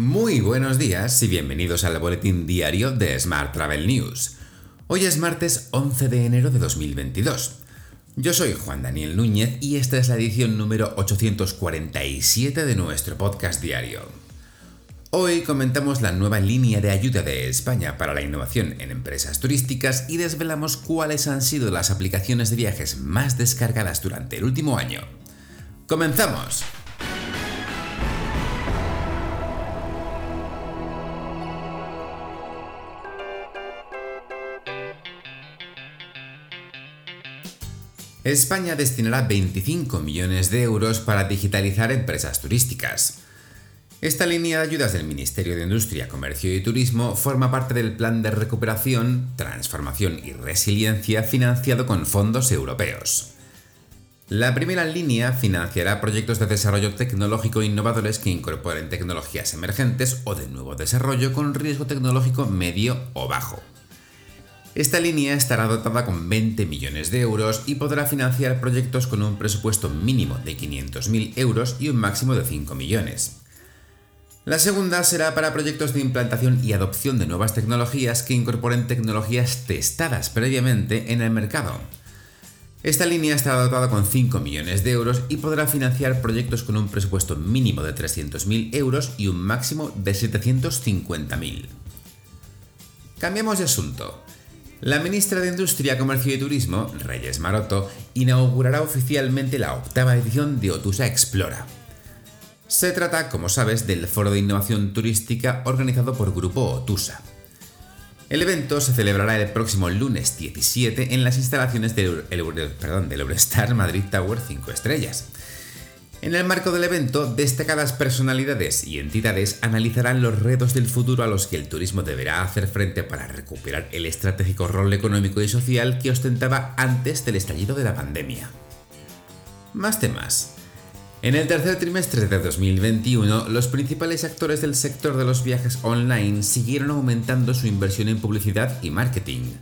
Muy buenos días y bienvenidos al boletín diario de Smart Travel News. Hoy es martes 11 de enero de 2022. Yo soy Juan Daniel Núñez y esta es la edición número 847 de nuestro podcast diario. Hoy comentamos la nueva línea de ayuda de España para la innovación en empresas turísticas y desvelamos cuáles han sido las aplicaciones de viajes más descargadas durante el último año. ¡Comenzamos! España destinará 25 millones de euros para digitalizar empresas turísticas. Esta línea de ayudas del Ministerio de Industria, Comercio y Turismo forma parte del Plan de Recuperación, Transformación y Resiliencia financiado con fondos europeos. La primera línea financiará proyectos de desarrollo tecnológico innovadores que incorporen tecnologías emergentes o de nuevo desarrollo con riesgo tecnológico medio o bajo. Esta línea estará dotada con 20 millones de euros y podrá financiar proyectos con un presupuesto mínimo de 500.000 euros y un máximo de 5 millones. La segunda será para proyectos de implantación y adopción de nuevas tecnologías que incorporen tecnologías testadas previamente en el mercado. Esta línea estará dotada con 5 millones de euros y podrá financiar proyectos con un presupuesto mínimo de 300.000 euros y un máximo de 750.000. Cambiamos de asunto. La ministra de Industria, Comercio y Turismo, Reyes Maroto, inaugurará oficialmente la octava edición de Otusa Explora se trata, como sabes, del Foro de Innovación Turística organizado por Grupo Otusa. El evento se celebrará el próximo lunes 17 en las instalaciones del, Eurostar Madrid Tower 5 Estrellas. En el marco del evento, destacadas personalidades y entidades analizarán los retos del futuro a los que el turismo deberá hacer frente para recuperar el estratégico rol económico y social que ostentaba antes del estallido de la pandemia. Más temas. En el tercer trimestre de 2021, los principales actores del sector de los viajes online siguieron aumentando su inversión en publicidad y marketing.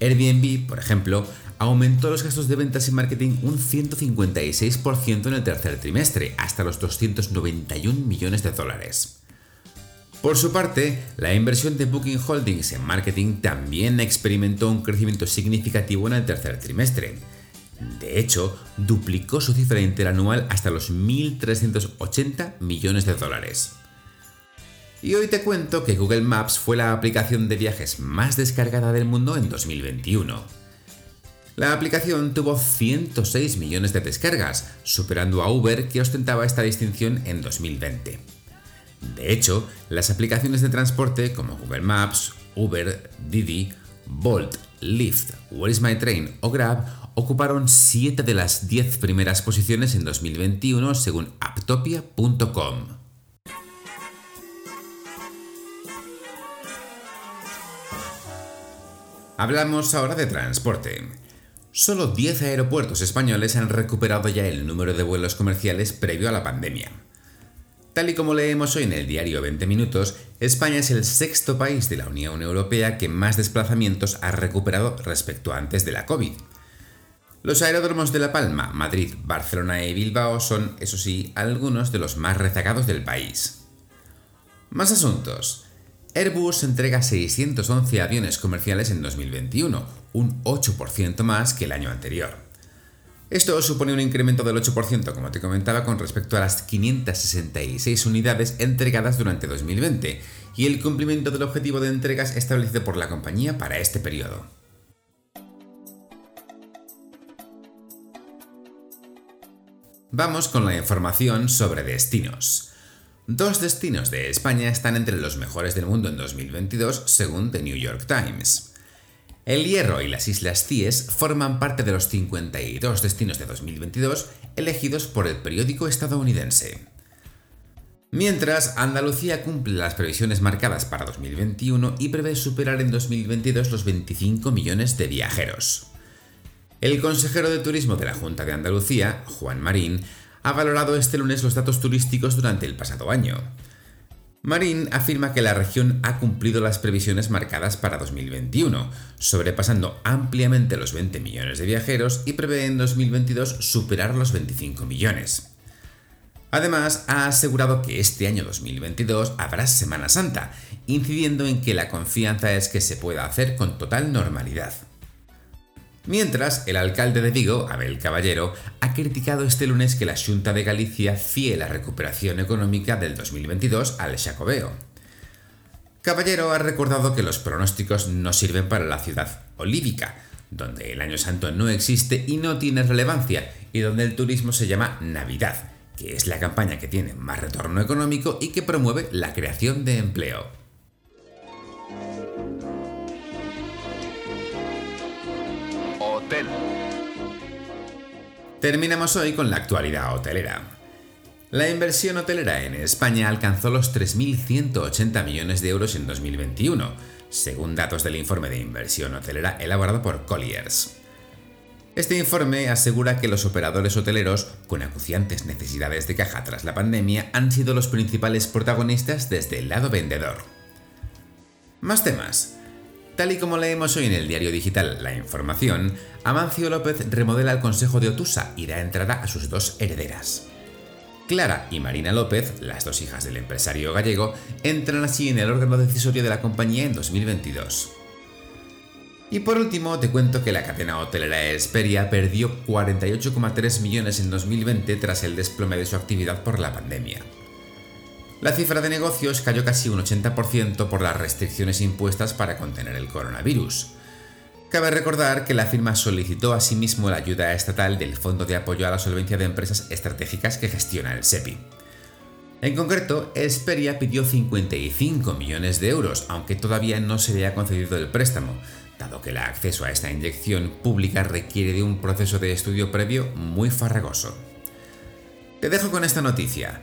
Airbnb, por ejemplo, aumentó los gastos de ventas y marketing un 156% en el tercer trimestre, hasta los 291 millones de dólares. Por su parte, la inversión de Booking Holdings en marketing también experimentó un crecimiento significativo en el tercer trimestre, de hecho, duplicó su cifra interanual hasta los 1.380 millones de dólares. Y hoy te cuento que Google Maps fue la aplicación de viajes más descargada del mundo en 2021. La aplicación tuvo 106 millones de descargas, superando a Uber que ostentaba esta distinción en 2020. De hecho, las aplicaciones de transporte como Google Maps, Uber, Didi, Bolt, Lyft, Where is My Train o Grab ocuparon 7 de las 10 primeras posiciones en 2021 según aptopia.com. Hablamos ahora de transporte. Solo 10 aeropuertos españoles han recuperado ya el número de vuelos comerciales previo a la pandemia. Tal y como leemos hoy en el diario 20 Minutos, España es el sexto país de la Unión Europea que más desplazamientos ha recuperado respecto a antes de la COVID. Los aeródromos de La Palma, Madrid, Barcelona y Bilbao son, eso sí, algunos de los más rezagados del país. Más asuntos. Airbus entrega 611 aviones comerciales en 2021, un 8% más que el año anterior. Esto supone un incremento del 8%, como te comentaba, con respecto a las 566 unidades entregadas durante 2020 y el cumplimiento del objetivo de entregas establecido por la compañía para este periodo. Vamos con la información sobre destinos. Dos destinos de España están entre los mejores del mundo en 2022 según The New York Times. El Hierro y las Islas Cíes forman parte de los 52 destinos de 2022 elegidos por el periódico estadounidense. Mientras, Andalucía cumple las previsiones marcadas para 2021 y prevé superar en 2022 los 25 millones de viajeros. El consejero de Turismo de la Junta de Andalucía, Juan Marín, ha valorado este lunes los datos turísticos durante el pasado año. Marín afirma que la región ha cumplido las previsiones marcadas para 2021, sobrepasando ampliamente los 20 millones de viajeros y prevé en 2022 superar los 25 millones. Además, ha asegurado que este año 2022 habrá Semana Santa, incidiendo en que la confianza es que se pueda hacer con total normalidad. Mientras, el alcalde de Vigo, Abel Caballero, ha criticado este lunes que la Junta de Galicia fíe la recuperación económica del 2022 al Xacobeo. Caballero ha recordado que los pronósticos no sirven para la ciudad olívica, donde el Año Santo no existe y no tiene relevancia, y donde el turismo se llama Navidad, que es la campaña que tiene más retorno económico y que promueve la creación de empleo. Terminamos hoy con la actualidad hotelera. La inversión hotelera en España alcanzó los 3.180 millones de euros en 2021, según datos del informe de inversión hotelera elaborado por Colliers. Este informe asegura que los operadores hoteleros, con acuciantes necesidades de caja tras la pandemia, han sido los principales protagonistas desde el lado vendedor. Más temas. Tal y como leemos hoy en el diario digital La Información, Amancio López remodela el Consejo de Otusa y da entrada a sus dos herederas. Clara y Marina López, las dos hijas del empresario gallego, entran así en el órgano decisorio de la compañía en 2022. Y por último, te cuento que la cadena hotelera Esperia perdió 48,3 millones en 2020 tras el desplome de su actividad por la pandemia. La cifra de negocios cayó casi un 80% por las restricciones impuestas para contener el coronavirus. Cabe recordar que la firma solicitó asimismo la ayuda estatal del Fondo de Apoyo a la Solvencia de Empresas Estratégicas que gestiona el SEPI. En concreto, Esperia pidió 55 millones de euros, aunque todavía no se le ha concedido el préstamo, dado que el acceso a esta inyección pública requiere de un proceso de estudio previo muy farragoso. Te dejo con esta noticia.